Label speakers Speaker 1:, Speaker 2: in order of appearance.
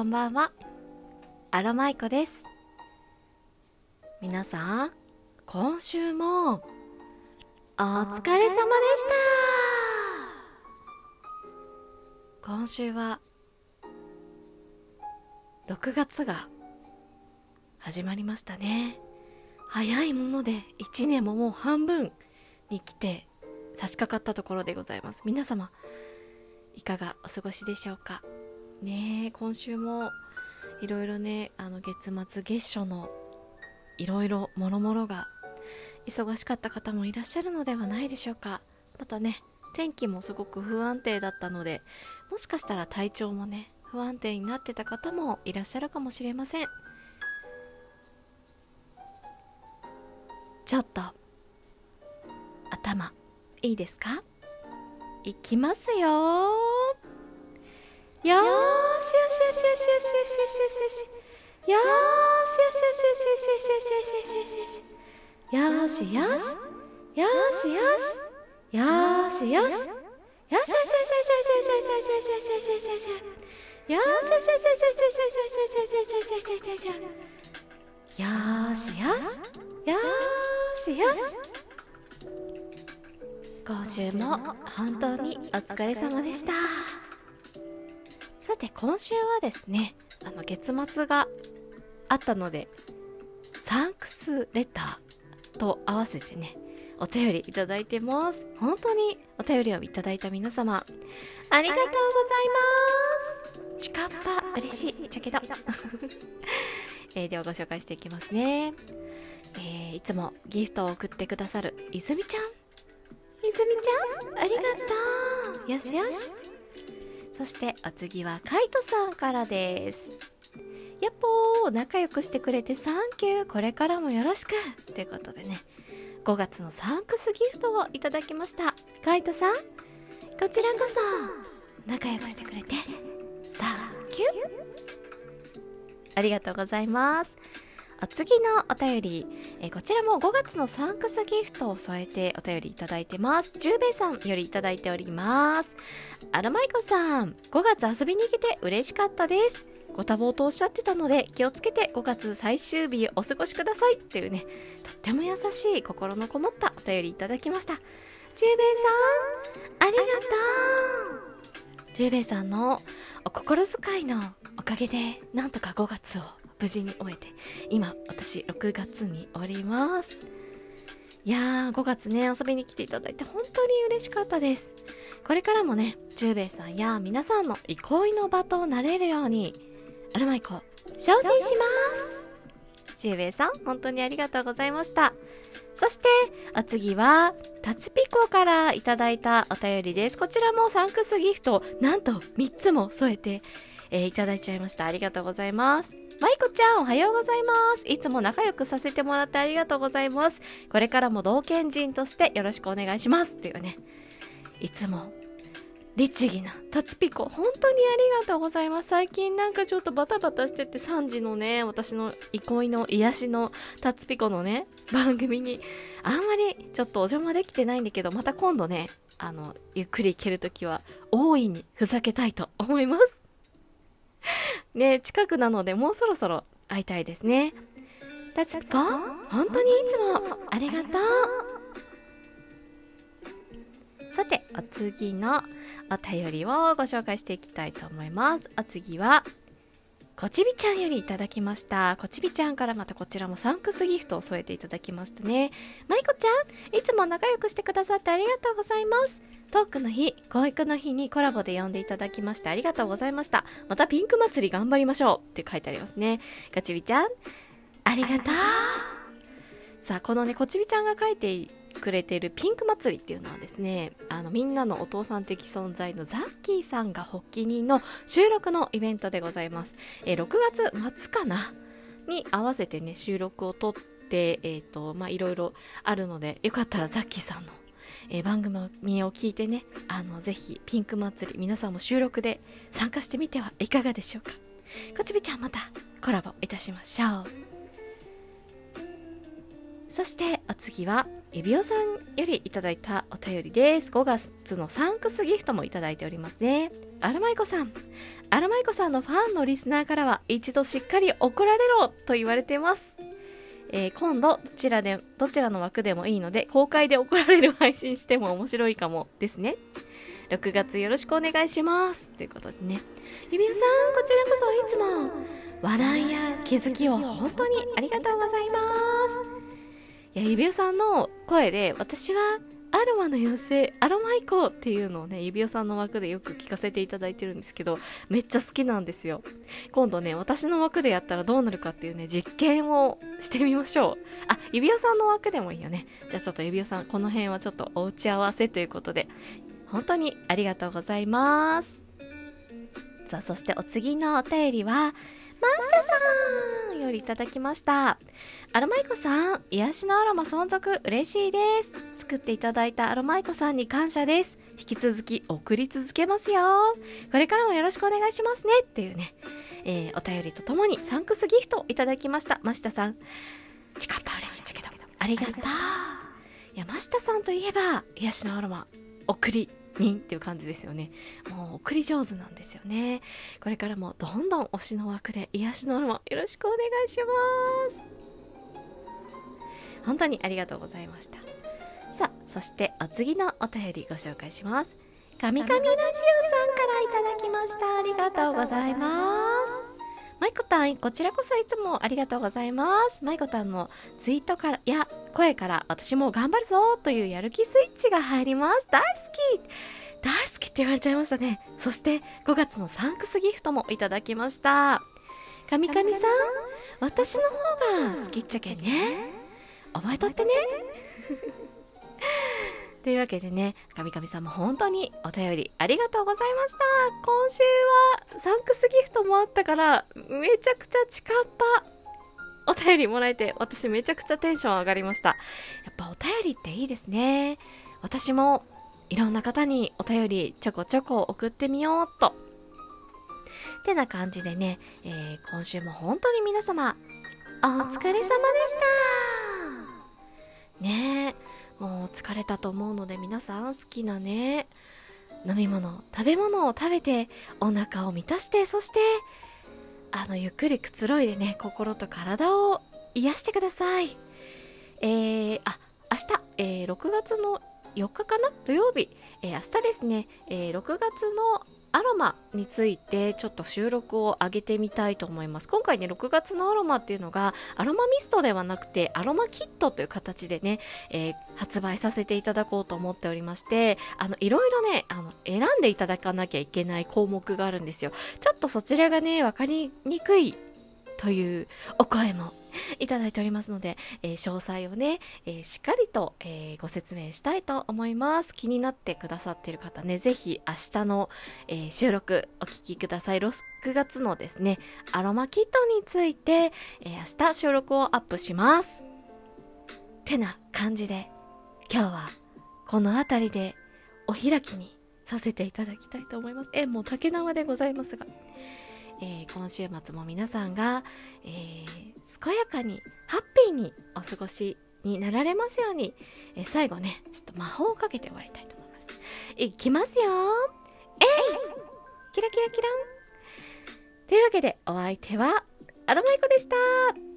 Speaker 1: こんばんは。アロマイコです。皆さん今週もお疲れ様でした。今週は6月が始まりましたね。早いもので1年ももう半分に来て差し掛かったところでございます。皆様いかがお過ごしでしょうか？ね今週もいろいろねあの月末月初のいろいろもろもろが忙しかった方もいらっしゃるのではないでしょうか。またね天気もすごく不安定だったのでもしかしたら体調もね不安定になってた方もいらっしゃるかもしれません。ちょっと頭いいですか？いきますよ今週も本当にお疲れ様でした。さて今週はですねあの月末があったのでサンクスレターと合わせてねお便りいただいてます。本当にお便りをいただいた皆様ありがとうございます。ちかっぱ嬉しい。ちゃけど。え、ではご紹介していきますね、えー、いつもギフトを送ってくださる泉ちゃん。泉ちゃんありがとう。よしよし。そしてお次はカイトさんからです。やっぽー仲良くしてくれてサンキューこれからもよろしくということでね。5月のサンクスギフトをいただきました。カイトさんこちらこそ仲良くしてくれてサンキュー。ありがとうございます。お次のお便り、えー、こちらも5月のサンクスギフトを添えてお便りいただいてます。十兵衛さんよりいただいております。アルマイコさん、5月遊びに来て嬉しかったです。ご多忙とおっしゃってたので気をつけて5月最終日お過ごしくださいっていうねとっても優しい心のこもったお便りいただきました十兵衛さんありがとう十兵衛さんのお心遣いのおかげでなんとか5月を無事に終えて今私6月におります。いやー5月ね遊びに来ていただいて本当に嬉しかったです。これからもね十兵衛さんや皆さんの憩いの場となれるようにアルマイコ精進します。ジュウベイさん本当にありがとうございました。そしてお次はタツピコからいただいたお便りです。こちらもサンクスギフトなんと3つも添えて、えー、いただいちゃいました。ありがとうございます。マイコちゃんおはようございます。いつも仲良くさせてもらってありがとうございます。これからも同県人としてよろしくお願いします。っていうね。いつも律儀なタツピコ。本当にありがとうございます。最近なんかちょっとバタバタしてて3時のね私の憩いの癒しのタツピコのね番組にあんまりちょっとお邪魔できてないんだけどまた今度ねあのゆっくり行けるときは大いにふざけたいと思います。ね近くなのでもうそろそろ会いたいですねタツピコ本当にいつもありがとうさて、お次のお便りをご紹介していきたいと思います。お次は、こちびちゃんよりいただきました。こちびちゃんからまたこちらもサンクスギフトを添えていただきましたね。まいこちゃん、いつも仲良くしてくださってありがとうございます。トークの日、教育の日にコラボで呼んでいただきましてありがとうございました。またピンク祭り頑張りましょうって書いてありますね。こちびちゃん、ありがとう。さあ、このね、こちびちゃんが書いてくれているピンク祭りっていうのはですねあのみんなのお父さん的存在のザッキーさんが発起人の収録のイベントでございます、えー、6月末かな？に合わせてね収録を撮ってえっ、ー、とまあいろいろあるのでよかったらザッキーさんのえー、番組を聞いてねあのぜひピンク祭り皆さんも収録で参加してみてはいかがでしょうか。こちびちゃんまたコラボいたしましょう。そしてお次は指輪さんよりいただいたお便りです。5月のサンクスギフトもいただいておりますね。アルマイコさん。アルマイコさんのファンのリスナーからは一度しっかり怒られろと言われています。えー、今度どちらでどちらの枠でもいいので公開で怒られる配信しても面白いかもですね。6月よろしくお願いします。ということでね。指輪さんこちらこそいつも笑いや気づきを本当にありがとうございます。いや指輪さんの声で私はアロマの妖精アロマイコっていうのをね指輪さんの枠でよく聞かせていただいてるんですけどめっちゃ好きなんですよ。今度ね私の枠でやったらどうなるかっていうね実験をしてみましょう。あ指輪さんの枠でもいいよね。じゃあちょっと指輪さんこの辺はちょっとお打ち合わせということで。本当にありがとうございます。さあ、そしてお次のお便りは、マスタさんよりいただきました。アロマイコさん、癒しのアロマ存続嬉しいです。作っていただいたアロマイコさんに感謝です。引き続き送り続けますよ。これからもよろしくお願いしますね。っていうね、えー、お便りとともにサンクスギフトいただきました。マシタさん、近っぱ嬉しいんだけど、ありがとう。いや、マシタさんといえば、癒しのアロマ、送り人っていう感じですよね。もう送り上手なんですよね。これからもどんどん推しの枠で癒しのアロマよろしくお願いします。本当にありがとうございました。さあそしてお次のお便りご紹介します。神々ラジオさんからいただきました。ありがとうございます。マイコタン、こちらこそいつもありがとうございます。マイコタンのツイートからや声から私も頑張るぞというやる気スイッチが入ります。大好き大好きって言われちゃいましたね。そして5月のサンクスギフトもいただきました。神々さん、私の方が好きっちゃけんね。覚えとってね。というわけでね、神々さんも本当にお便りありがとうございました。今週はサンクスギフトもあったから、めちゃくちゃ近っぱお便りもらえて、私めちゃくちゃテンション上がりました。やっぱお便りっていいですね。私もいろんな方にお便りちょこちょこ送ってみようっと。ってな感じでね、えー、今週も本当に皆様、お疲れ様でしたねえ。もう疲れたと思うので皆さん好きなね飲み物食べ物を食べてお腹を満たしてそしてあのゆっくりくつろいでね心と体を癒してください。えー、あ明日、えー、6月の4日かな？土曜日、えー、明日ですね、えー、6月のアロマについてちょっと収録を上げてみたいと思います。今回ね6月のアロマっていうのがアロマミストではなくてアロマキットという形でね、えー、発売させていただこうと思っておりましてあのいろいろねあの選んでいただかなきゃいけない項目があるんですよ。ちょっとそちらがね分かりにくいというお声も いただいておりますので、えー、詳細をね、えー、しっかりと、えー、ご説明したいと思います。気になってくださってる方ね、ぜひ明日の、え収録お聞きください。6月のですね、アロマキットについて、え明日収録をアップします。てな感じで、今日はこの辺りでお開きにさせていただきたいと思います。え、もう竹縄でございますが。えー、今週末も皆さんが、えー、健やかにハッピーにお過ごしになられますように、えー、最後ねちょっと魔法をかけて終わりたいと思います。いきますよ。えい!キラキラキラン。というわけでお相手はアロマイコでした。